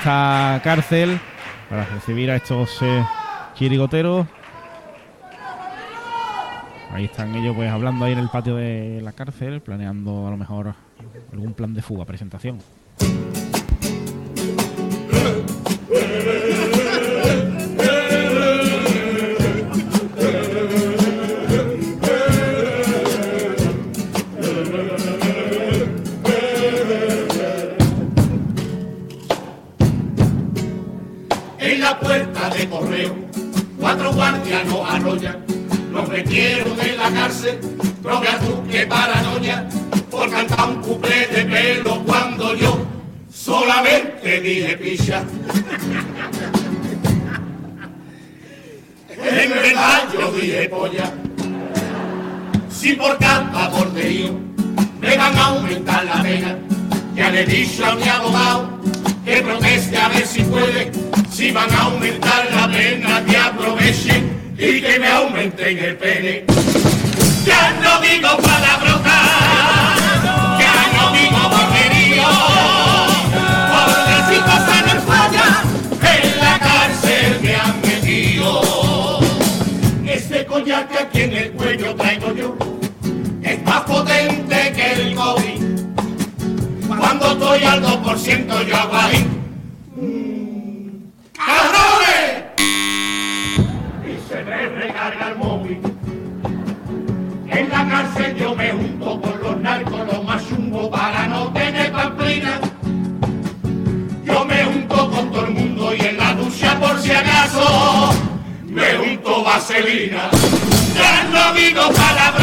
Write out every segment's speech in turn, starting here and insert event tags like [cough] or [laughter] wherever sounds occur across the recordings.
esta cárcel para recibir a estos eh, chirigoteros. Ahí están ellos pues hablando ahí en el patio de la cárcel, planeando a lo mejor algún plan de fuga, presentación. Cárcel, droga tú que paranoia, por cantar un cuplé de pelo cuando yo solamente dije picha. En verdad yo dije polla. Si por cada borderío me van a aumentar la pena, ya le he dicho a mi abogado que proteste a ver si puede, si van a aumentar la pena, que aprovechen y que me aumenten el pene. Que aquí en el cuello traigo yo es más potente que el COVID. Cuando estoy al 2% yo mm, cárcel yo me junto con los narcos, los más chungos para no tener pamplina. Yo me junto con todo el mundo y en la ducha por si acaso me junto vaselina. Ya no digo palabrotas,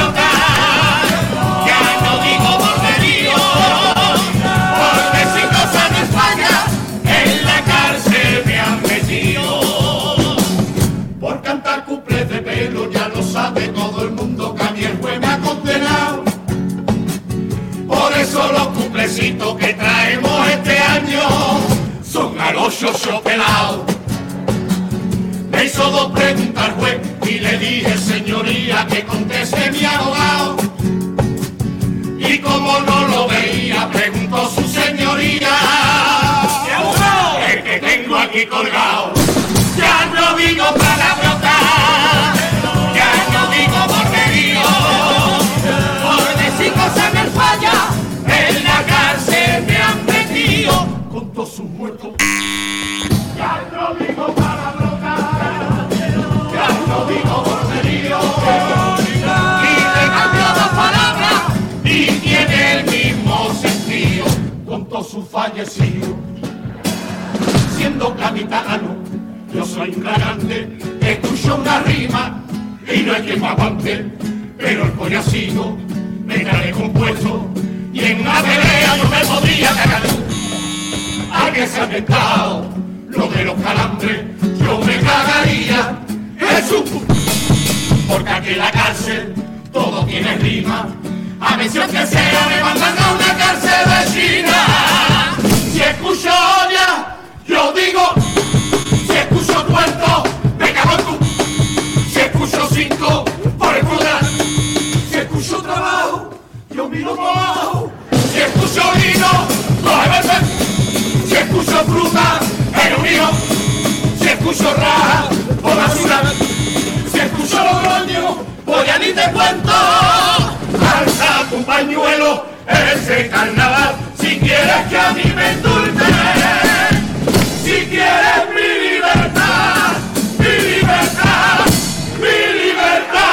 pelados. Me hizo dos preguntas al juez y le dije, señoría, que conteste mi abogado. Y como no lo veía, preguntó su señoría. ¿Qué abogado? El que tengo aquí colgado. Fallecidos. Siendo capitano, yo soy un grande, escucho una rima y no es que me aguante, pero el pollacito me trae compuesto y en una pelea no me podría cagar. A que se ha inventado lo de los calambres, yo me cagaría, Jesús, porque aquí en la cárcel todo tiene rima. A mención que sea me mandan a una cárcel de China. Si escucho olla, yo digo, si escucho tuerto, me cago en tu. Si escucho cinco, por el plural. Si escucho trabajo, yo miro abajo. Si escucho vino, coge veces. Si escucho fruta, carnaval. Si quieres que a mí me endulce. Si quieres mi libertad, mi libertad, mi libertad.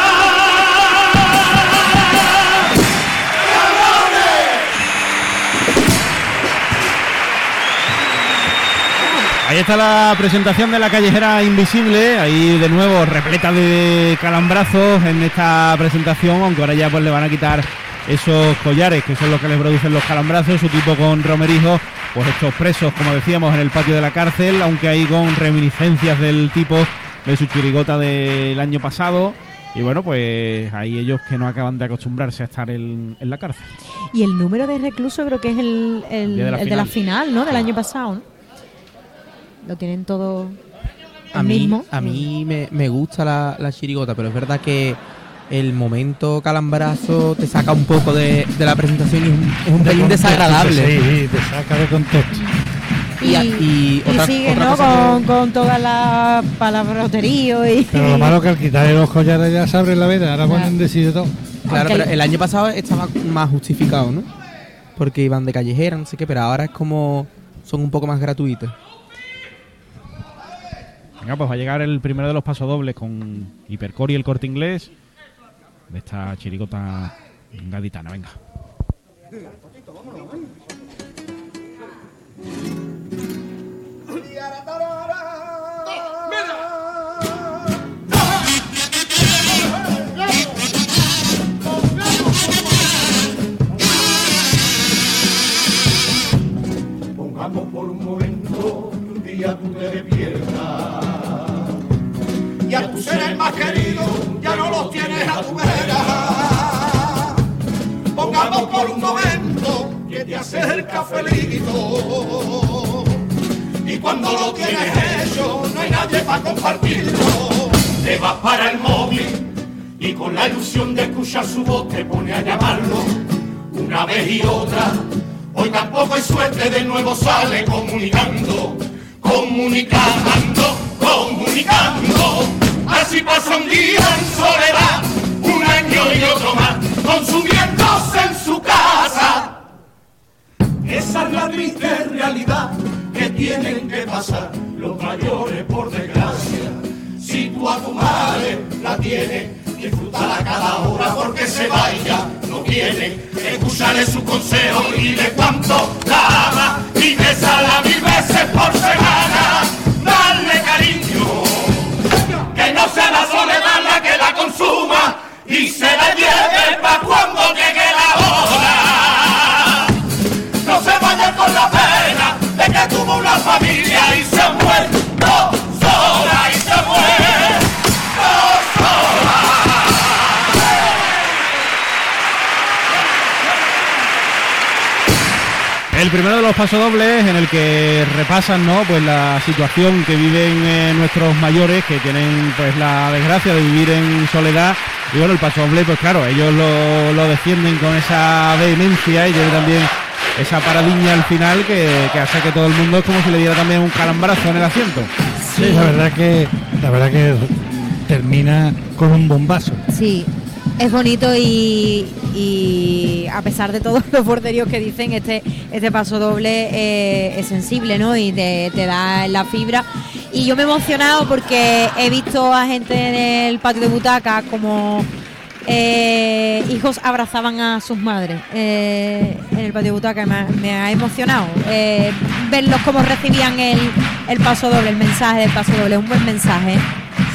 Ahí está la presentación de la callejera invisible, ahí de nuevo repleta de calambrazos en esta presentación, aunque ahora ya pues le van a quitar esos collares que son los que les producen los calambrazos, su tipo con romerijo, pues estos presos, como decíamos, en el patio de la cárcel, aunque ahí con reminiscencias del tipo de su chirigota del año pasado. Y bueno, pues ahí ellos que no acaban de acostumbrarse a estar en, en la cárcel. Y el número de reclusos creo que es el, de la el de la final. ¿no? Del año pasado, ¿no? Lo tienen todo A el mí, mismo. a mí me, me gusta la, la chirigota, pero es verdad que el momento calambrazo te saca un poco de, de la presentación y es un, es un pelín desagradable. Sí, te saca de contexto. Y, Y a- y y otra- sigue, otra ¿no? cosa Con, que- con todas las palabroteríos y... Pero lo malo que al quitarle los collares ya se abre la veda, ahora Claro. pueden decir de todo. Claro, pero el año pasado estaba más justificado, ¿no? Porque iban de callejera, no sé qué, pero ahora es como son un poco más gratuitos. Venga, pues va a llegar el primero de los pasodobles con Hipercore y el corte inglés de esta chirigota gaditana. Venga. Cuando lo tienes hecho no hay nadie para compartirlo. Te vas para el móvil y con la ilusión de escuchar su voz te pone a llamarlo una vez y otra. Hoy tampoco hay suerte, de nuevo sale comunicando, comunicando, comunicando. Así pasa un día en soledad, un año y otro más, consumiéndose en su casa. Esa es la triste realidad tienen que pasar los mayores por desgracia. Si tú a tu madre la tienes, disfrútala cada hora porque se vaya. No tiene, escucharle su consejo y de cuánto la ama y besala mil veces por semana. Darle cariño, que no sea la soledad la que la consuma y se la lleve pa' cuando llegue la hora. No se vaya con la de tuvo una familia y se ha sola y se. El primero de los pasodobles en el que repasan ¿no? pues la situación que viven eh, nuestros mayores que tienen pues la desgracia de vivir en soledad y bueno el pasodoble pues claro ellos lo, lo defienden con esa vehemencia y tiene también esa paradiña al final que, que hace que todo el mundo es como si le diera también un calambrazo en el asiento. Sí, la verdad que la verdad que termina con un bombazo. Sí, es bonito y, y a pesar de todos [laughs] los borderíos que dicen, este, este paso doble eh, es sensible, ¿no? Y te, te da la fibra. Y yo me he emocionado porque he visto a gente en el patio de butaca como eh, hijos abrazaban a sus madres eh, en el patio de butaca. Me, ha- emocionado eh, verlos cómo recibían el, el paso doble, el mensaje del paso doble. Es un buen mensaje.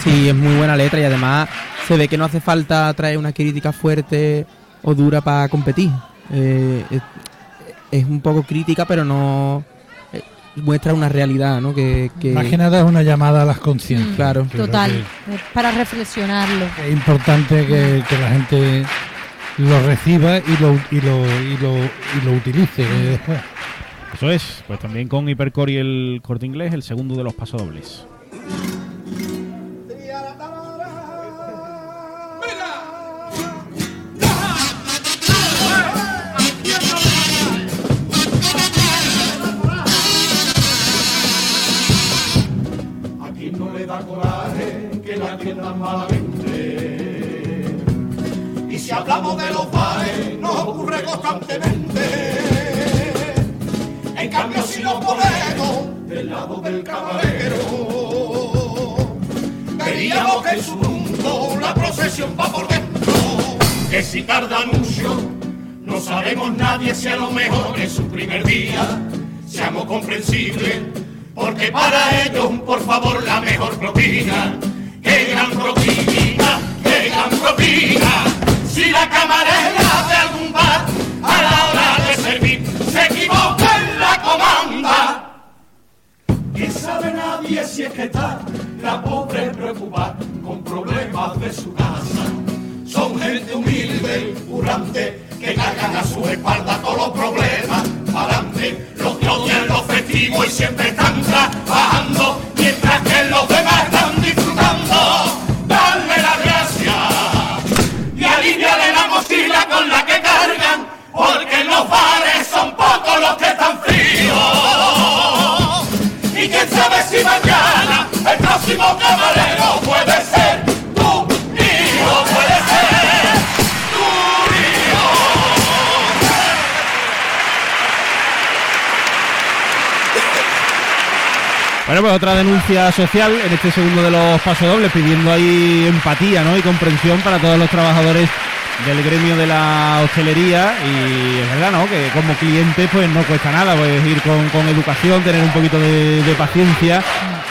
Sí, es muy buena letra y además se ve que no hace falta traer una crítica fuerte o dura para competir. Es, un poco crítica, pero no muestra una realidad, ¿no? Que, que- Más que nada es una llamada a las conciencias. Claro. Total, que es para reflexionarlo. Es importante que, que la gente lo reciba y lo, y lo, y lo, y lo utilice eh, después. [laughs] Eso es, pues también con Hipercore y el corte inglés el segundo de los pasodobles. Y si hablamos de los bares, nos ocurre constantemente. En cambio, si nos ponemos del lado del camarero, veríamos que en su mundo la procesión va por dentro. Que si tarda mucho, no sabemos nadie si a lo mejor es su primer día. Seamos comprensibles, porque para ellos, por favor, la mejor propina. ¡Qué gran propina! ¡Qué gran propina! Si la camarera de algún bar a la hora de servir se equivoca en la comanda, que sabe nadie si es que está la pobre preocupada con problemas de su casa. Son gente humilde, currante, que cargan a su espalda todos los problemas. Adelante, los que odian los festivos y siempre están mañana el próximo camarero puede ser tu hijo, puede ser tu hijo. Bueno, pues otra denuncia social en este segundo de los pasodobles, pidiendo ahí empatía ¿no? y comprensión para todos los trabajadores del gremio de la hostelería y es verdad, ¿no? Que como cliente pues no cuesta nada, pues ir con, con educación, tener un poquito de, paciencia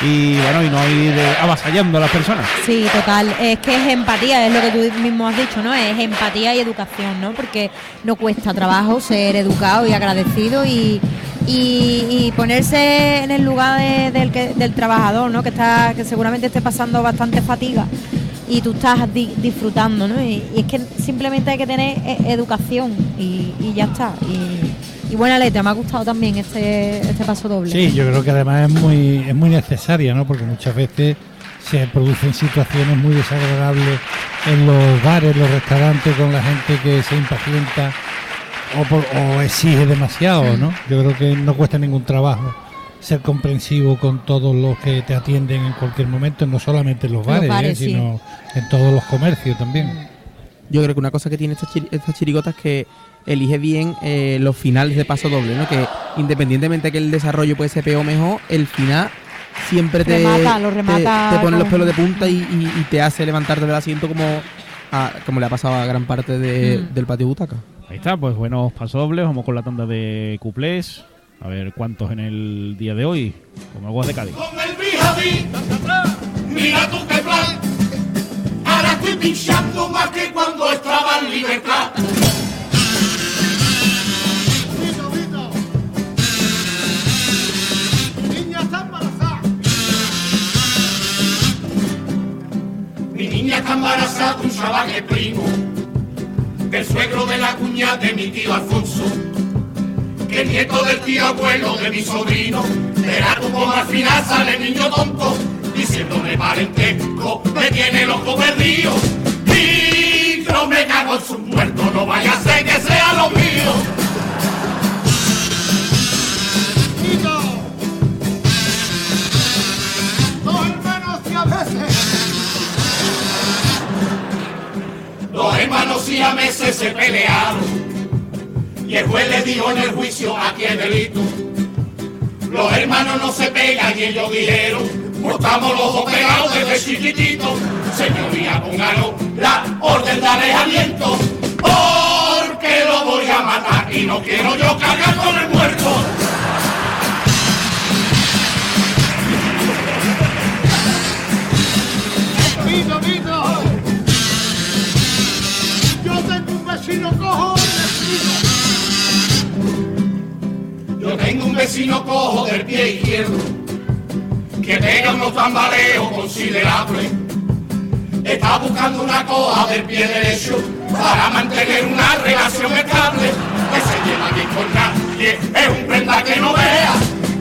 y bueno, y no ir eh, avasallando a las personas. Sí, total. Es que es empatía, es lo que tú mismo has dicho, ¿no? Es empatía y educación, ¿no? Porque no cuesta trabajo ser educado y agradecido y, y, ponerse en el lugar de- del, que- del trabajador, ¿no? Que está que seguramente esté pasando bastante fatiga y tú estás di- disfrutando, ¿no? Y, y es que simplemente hay que tener eh, educación y, y ya está. Y, y buena letra, me ha gustado también este, este paso doble. Sí, yo creo que además es muy, es muy necesaria, ¿no? Porque muchas veces se producen situaciones muy desagradables en los bares, los restaurantes, con la gente que se impacienta o, por- o exige demasiado, ¿no? Yo creo que no cuesta ningún trabajo ser comprensivo con todos los que te atienden en cualquier momento, no solamente en los bares, ¿eh? sí. sino en todos los comercios también. Yo creo que una cosa que tiene estas, chiri- estas chirigotas es que elige bien eh, los finales de paso doble, ¿no? Que independientemente que el desarrollo puede ser peor o mejor, el final siempre te, Remata, lo te- remata te, pone los pelos de punta y, y- y te hace levantarte del asiento como, a- como le ha pasado a gran parte de- Mm. del patio butaca. Ahí está, pues buenos pasodobles, vamos con la tanda de cuplés, a ver cuántos en el día de hoy, con aguas de Cádiz. Con el Bijabi, mira tú qué plan. Ahora estoy pinchando más que cuando estaba en libertad. Está embarazada. Un chaval primo, del suegro de la cuñada de mi tío Alfonso el nieto del tío abuelo de mi sobrino, verá como al final sale el niño tonto, diciéndome parentesco, me tiene loco perdido. Y no me cago en sus muertos, no vaya a ser que sea lo mío. Dos hermanos y a meses se pelearon. Y el juez le dijo en el juicio, aquí hay delito. Los hermanos no se pegan y ellos dijeron, portamos los dos pegados desde chiquititos. Señoría, póngalo la orden de alejamiento, porque lo voy a matar y no quiero yo cargar con el muerto. Vito, Vito, yo tengo un vecino cojo vecino cojo del pie izquierdo que pega unos tambaleos considerables. Está buscando una coja del pie derecho para mantener una relación estable. Que se lleva bien con nadie, es un prenda que no vea.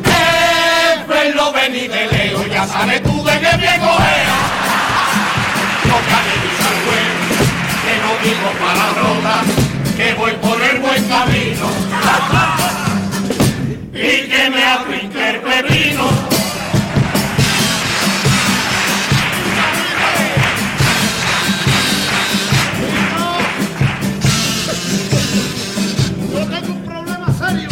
Es verlo venir de lejos, ya sabes tú de qué pie cogea. No juez, que no digo palabrotas, que voy por el buen camino [laughs] y que me aplique el pepino. Yo tengo un problema serio.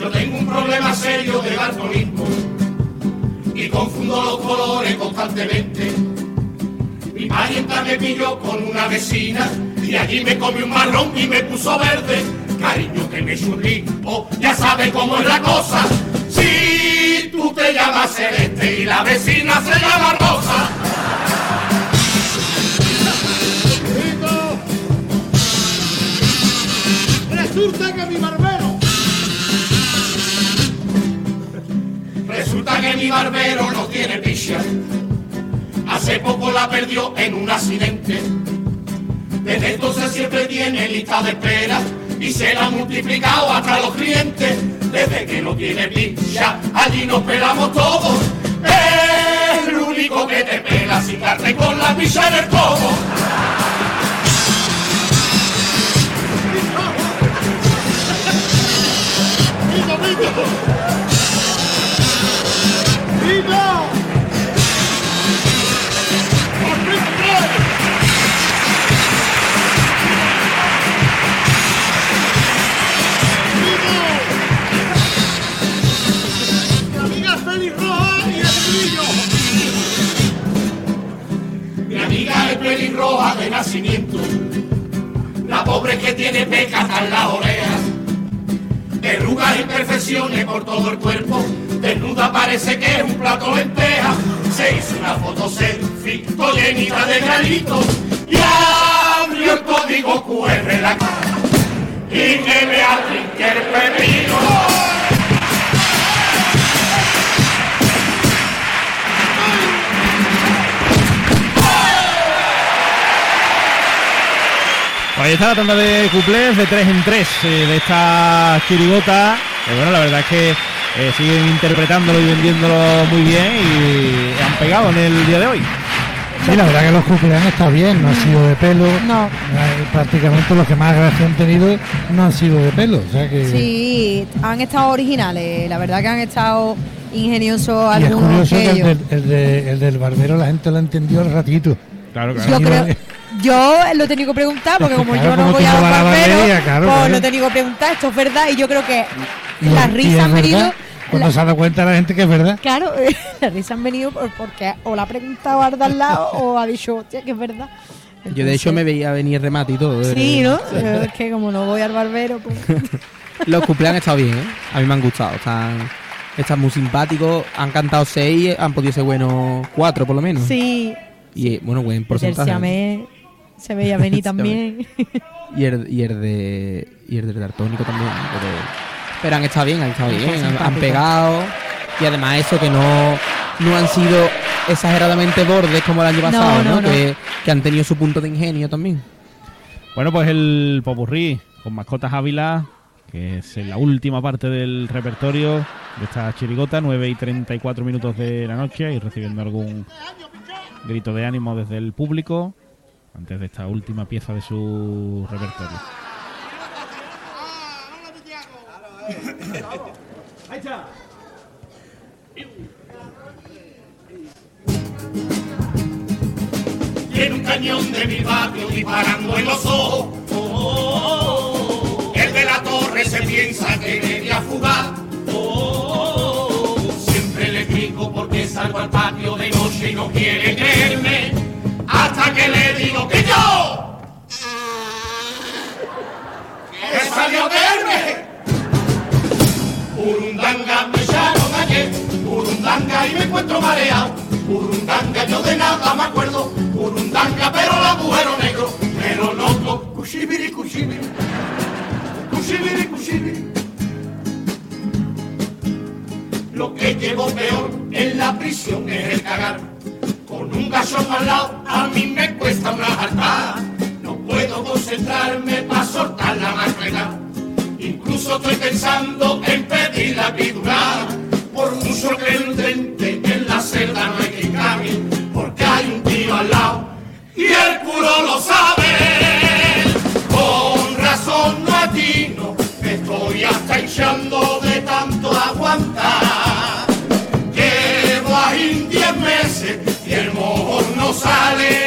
Yo tengo un problema serio de daltonismo y confundo los colores constantemente. Mi parienta me pilló con una vecina y allí me comió un marrón y me puso verde. Cariño que me churripo, ya sabe cómo es la cosa. Si tú te llamas Celeste y la vecina se llama Rosa. Resulta que mi barbero Resulta que mi barbero no tiene picha. Hace poco la perdió en un accidente. Desde entonces siempre tiene lista de espera y se la ha multiplicado hasta los clientes. Desde que no tiene picha, allí nos pelamos todos. El único que te pela sin darte con la picha en el codo. Que tiene pecas en las orejas. Verrugas e imperfecciones por todo el cuerpo. Desnuda parece que es un plato lenteja. Se hizo una foto selfie llenita de granitos. Y abrió el código QR la cara. Y que me el pepino. Ahí está la tanda de cuplés de 3 en 3 de esta chirigota. Que bueno, la verdad es que eh, siguen interpretándolo y vendiéndolo muy bien y han pegado en el día de hoy. Sí, la verdad que los cumpleaños han estado bien, no han sido de pelo. No. Eh, Prácticamente los que más gracia han tenido no han sido de pelo. O sea que. Sí, han estado originales. La verdad que han estado ingeniosos Y es algunos curioso de que el, del- el de- el del barbero la gente lo entendió al ratito. Claro, Yo creo, yo lo he tenido que preguntar porque como [laughs] Claro, yo no como voy a claro, pues claro. lo he tenido que preguntar. Esto es verdad y yo creo que Y- las y risas han venido. Cuando la- se ha dado cuenta la gente que es verdad. Claro, [laughs] las risas han venido por- porque o la ha preguntado al de al lado o ha dicho, hostia, que es verdad. Yo de hecho me veía venir remate y todo. Sí, eh. ¿no? [laughs] Es que como no voy al barbero, pues. Los cumpleaños han estado bien, ¿eh? A mí me han gustado. Están, están muy simpáticos. Han cantado seis, han podido ser buenos cuatro por lo menos. Sí, Y eh, bueno, buen porcentaje. Se veía [laughs] venir también. Y el, y el de. Y el del Dartónico también. Pero, pero han estado bien, han estado bien. Han, han pegado. Y además eso que no, no han sido exageradamente bordes como el año pasado, ¿no? no, no. Que, que han tenido su punto de ingenio también. Bueno, pues el Popurrí con Mascotas Ávila, que es la última parte del repertorio de esta chirigota, 9 y 34 minutos de la noche, y recibiendo algún grito de ánimo desde el público antes de esta última pieza de su repertorio. Tiene un cañón de mi barrio disparando en los ojos. El de la torre se piensa que debía fugar. Siempre le explico por qué salgo al patio de noche y no quiere salió verme. Urundanga me echaron ayer, Urundanga y me encuentro mareado. Urundanga yo de nada me acuerdo, Urundanga pero el agujero negro, me lo noto. Cuchibiri, cuchibiri, cuchibiri, cuchibiri. Lo que llevo peor en la prisión es el cagar. Con un gachón al lado a mí me cuesta una jartada. Puedo concentrarme para soltar la mascleta. Incluso estoy pensando en pedir la epidural. Por mucho que en la celda no hay que cambie, porque hay un tío al lado y el curo lo sabe. Con razón no atino, me estoy hasta hinchando de tanto aguantar. Llevo ahí 10 meses y el mojón no sale,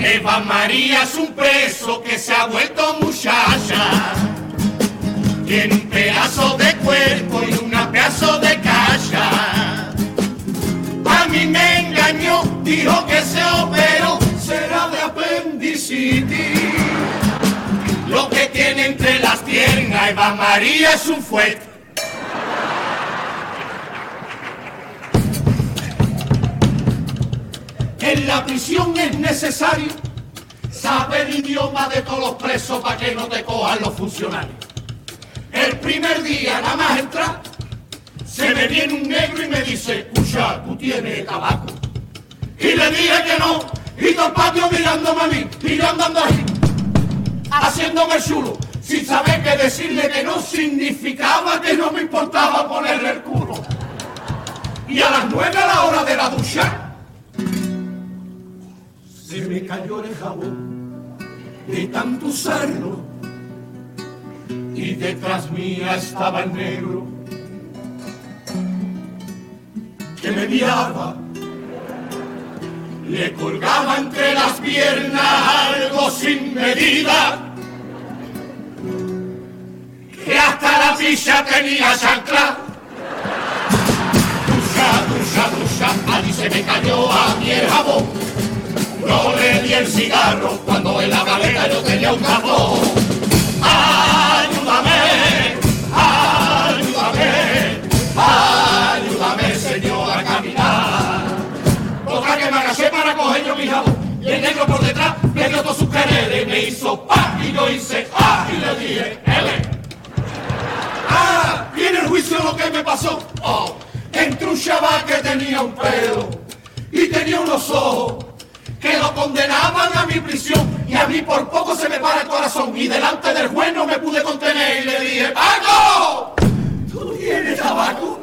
Eva María es un preso que se ha vuelto muchacha. Tiene un pedazo de cuerpo y una pedazo de cacha. A mí me engañó, dijo que se operó, será de apendicitis. Lo que tiene entre las piernas Eva María es un fuerte. En la prisión es necesario saber el idioma de todos los presos para que no te cojan los funcionarios. El primer día nada más entrar, se me viene un negro y me dice, escucha, tú tienes tabaco. Y le dije que no, y todo el patio mirándome a mí, y yo andando ahí, haciéndome chulo, sin saber que decirle que no significaba que no me importaba ponerle el culo. Y a las nueve a la hora de la ducha, Se me cayó el jabón de tanto usarlo y detrás mía estaba el negro que me miraba. Le colgaba entre las piernas algo sin medida que hasta la ficha tenía chancla. Ducha, ducha, ducha, allí se me cayó a mi el jabón. No le di el cigarro cuando en la maleta yo tenía un cajón. Ayúdame, ayúdame, ayúdame, señor, a caminar. Toca que me agaché para coger yo mi jabón. Y el negro por detrás me dio todos sus quereres. Me hizo pa y yo hice ah y le dije, ele. Ah, viene el juicio lo que me pasó. Oh, entre que tenía un pelo y tenía unos ojos que lo condenaban a mi prisión y a mí por poco se me para el corazón y delante del juez no me pude contener y le dije, ¡Paco! ¿Tú tienes tabaco?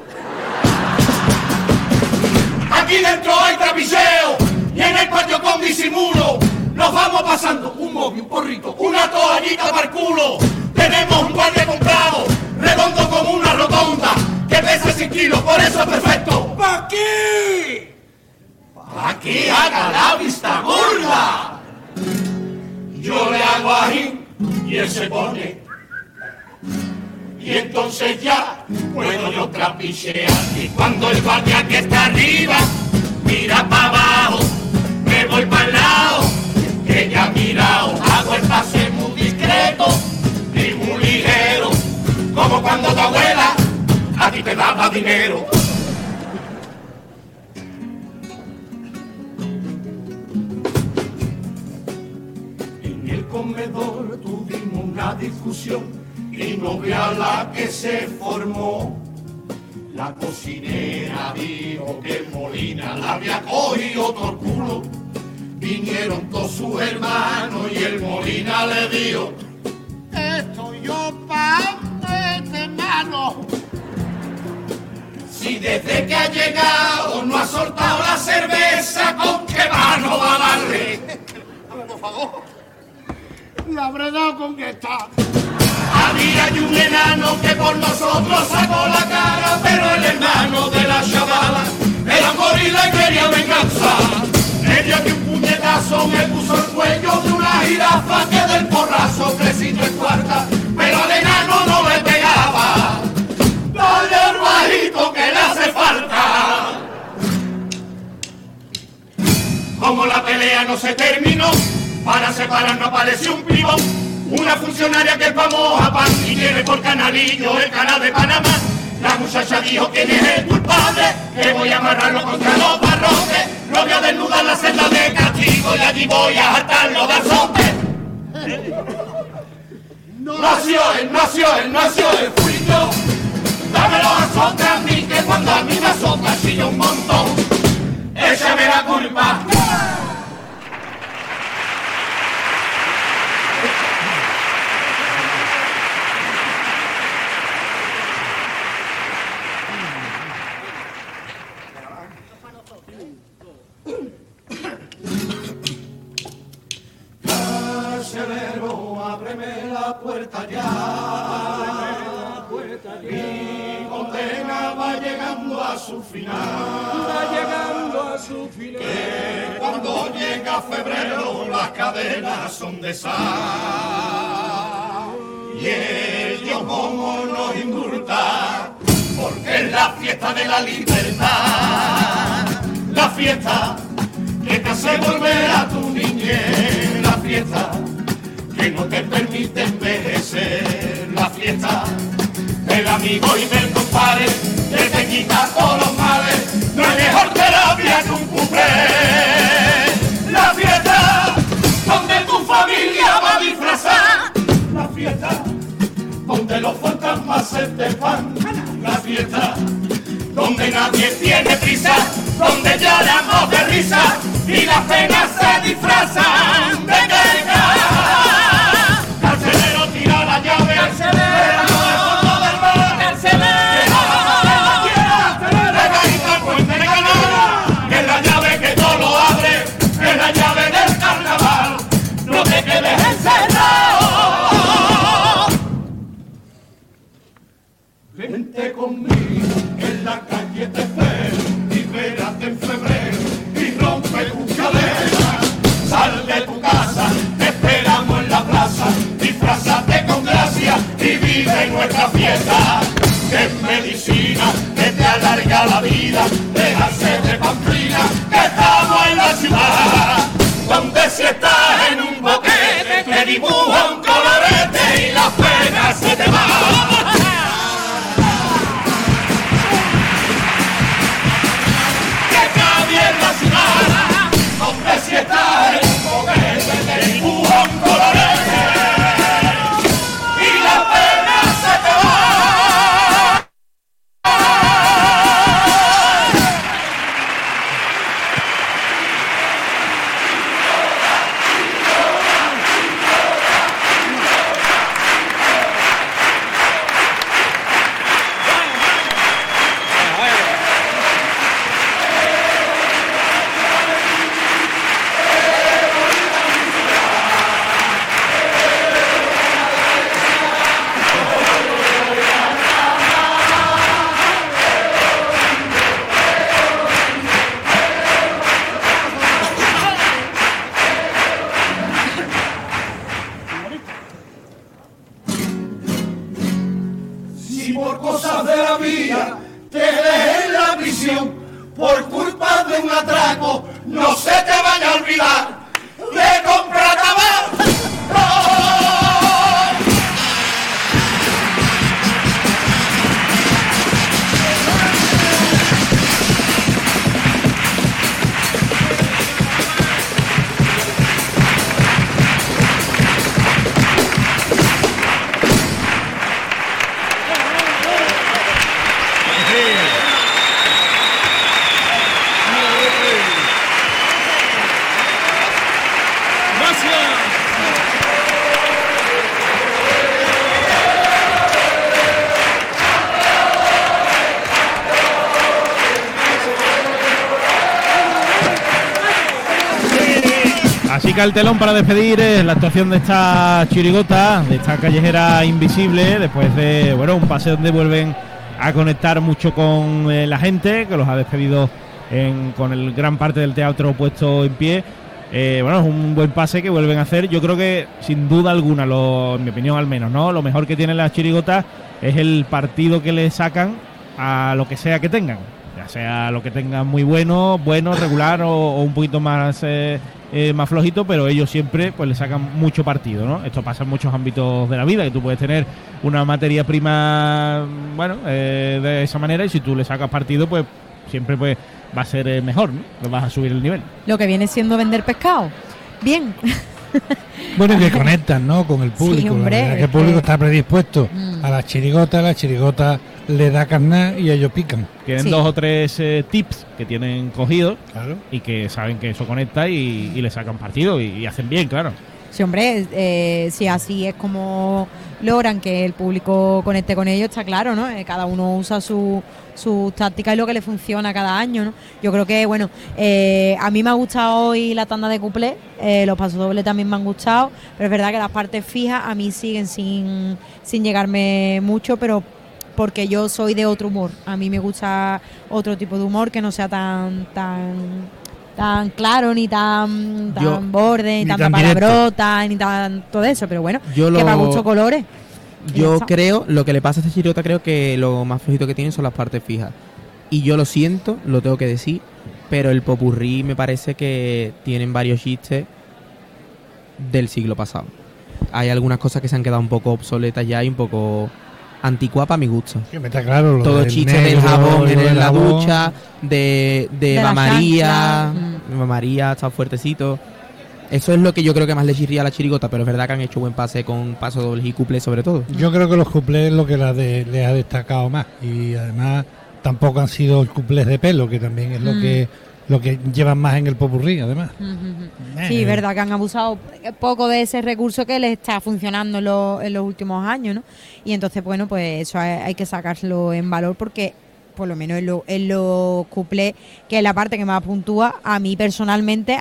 Aquí dentro hay trapicheo y en el patio con disimulo nos vamos pasando un móvil, un porrito, una toallita para el culo. Tenemos un guardia comprado, redondo como una rotonda, que pesa 100 kilos, por eso es perfecto. ¿Pa' aquí? ¿Pa' que haga la vista gorda? Yo le hago ahí y él se pone. Y entonces ya puedo yo trapichear. Y cuando el guardia que está arriba mira para abajo, me voy para el lado, que ya mirado, hago el pase muy discreto y muy ligero, como cuando tu abuela a ti te daba dinero. Discusión y no vea la que se formó. La cocinera dijo que Molina la había cogido por culo. Vinieron todos sus hermanos y el Molina le dijo, estoy yo pa' este mano. Si desde que ha llegado no ha soltado la cerveza, ¿con qué mano va a darle? Por favor. Le habré dado con que está. Había hay un enano que por nosotros sacó la cara, pero el hermano de la chavala era gorila y quería venganza. Le dio que un puñetazo me puso el cuello de una jirafa que del porrazo crecí tres cuartas, pero al enano no le pegaba. Dale al bajito que le hace falta. Como la pelea no se terminó, para separarnos apareció un pibón, una funcionaria que es famosa pan y tiene por canalillo el canal de Panamá. La muchacha dijo quién es el culpable, que voy a amarrarlo contra los barrotes, lo voy a desnudar la celda de castigo y allí voy a atarlo de azote. Nació él, nació él, nació él, fui yo. Los azotes a mí, que cuando a mí me azota chilla un montón. Échame la culpa. Febrero las cadenas son de sal. Y ellos como nos indulta, porque es la fiesta de la libertad. La fiesta que te hace volver a tu niñez, la fiesta que no te permite envejecer, la fiesta del amigo y del compadre que te quita todos los males, no hay mejor terapia que un fantasmas se te van, la fiesta donde nadie tiene prisa, donde lloramos de risa y las penas se disfrazan de queja. vente conmigo, en la calle te espero, libérate en febrero y rompe tu cadena. Sal de tu casa, te esperamos en la plaza, disfrazate Que el telón para despedir eh, la actuación de esta chirigota, de esta callejera invisible, después de bueno un pase donde vuelven a conectar mucho con eh, la gente, que los ha despedido en- con el gran parte del teatro puesto en pie. Eh, bueno, es un buen pase que vuelven a hacer. Yo creo que sin duda alguna, lo, en mi opinión al menos, ¿no? Lo mejor que tienen las chirigotas es el partido que le sacan a lo que sea que tengan. Ya sea lo que tengan muy bueno, bueno, regular o, o un poquito más, eh, más flojito, pero ellos siempre pues le sacan mucho partido, ¿no? Esto pasa en muchos ámbitos de la vida, que tú puedes tener una materia prima, bueno, eh, de esa manera y si tú le sacas partido, pues siempre pues va a ser eh, mejor, ¿no? Vas a subir el nivel. Lo que viene siendo vender pescado. Bien. [laughs] [laughs] Bueno, y que conectan, ¿no? Con el público. hombre, la verdad es que el público que- está predispuesto Mm. a la chirigota, la chirigota le da carnet y ellos pican. Tienen Sí. dos o tres eh, tips que tienen cogidos Claro. y que saben que eso conecta y, y le sacan partido y, y hacen bien, claro. Sí, hombre, eh, si así es como logran que el público conecte con ellos, está claro, ¿no? Eh, cada uno usa su, sus tácticas y lo que le funciona cada año, ¿no? Yo creo que, bueno, eh, a mí me ha gustado hoy la tanda de cuplé, eh, los pasos dobles también me han gustado, pero es verdad que las partes fijas a mí siguen sin, sin llegarme mucho, pero porque yo soy de otro humor. A mí me gusta otro tipo de humor que no sea tan tan tan claro ni tan tan Yo- borde ni, ni tan, directo. palabrota ni tan todo eso, pero bueno, Yo que para gusto colores. Yo creo, lo que le pasa a este chirigota, creo que lo más flojito que tiene son las partes fijas. Y yo lo siento, lo tengo que decir, pero el popurrí me parece que tienen varios chistes del siglo pasado. Hay algunas cosas que se han quedado un poco obsoletas ya y un poco anticuadas para mi gusto. Que me está claro. lo Todo del chiste del negro jabón y en del la jabón. ducha, de, de, De Eva la María, chancla, Eva María está fuertecito. Eso es lo que yo creo que más le chirría a la chirigota, pero es verdad que han hecho buen pase con paso dobles y cuplés sobre todo. Yo creo que los cuplés es lo que la de- les ha destacado más. Y además tampoco han sido cuplés de pelo, que también es lo Mm. que lo que llevan más en el popurrí, además. Ujú. Eh, Sí, verdad que han abusado poco de ese recurso que les está funcionando en, los- en los últimos años, ¿no? Y entonces, bueno, pues eso hay, hay que sacarlo en valor porque, por lo menos en, lo- en cuplés, que es la parte que más puntúa, a mí personalmente,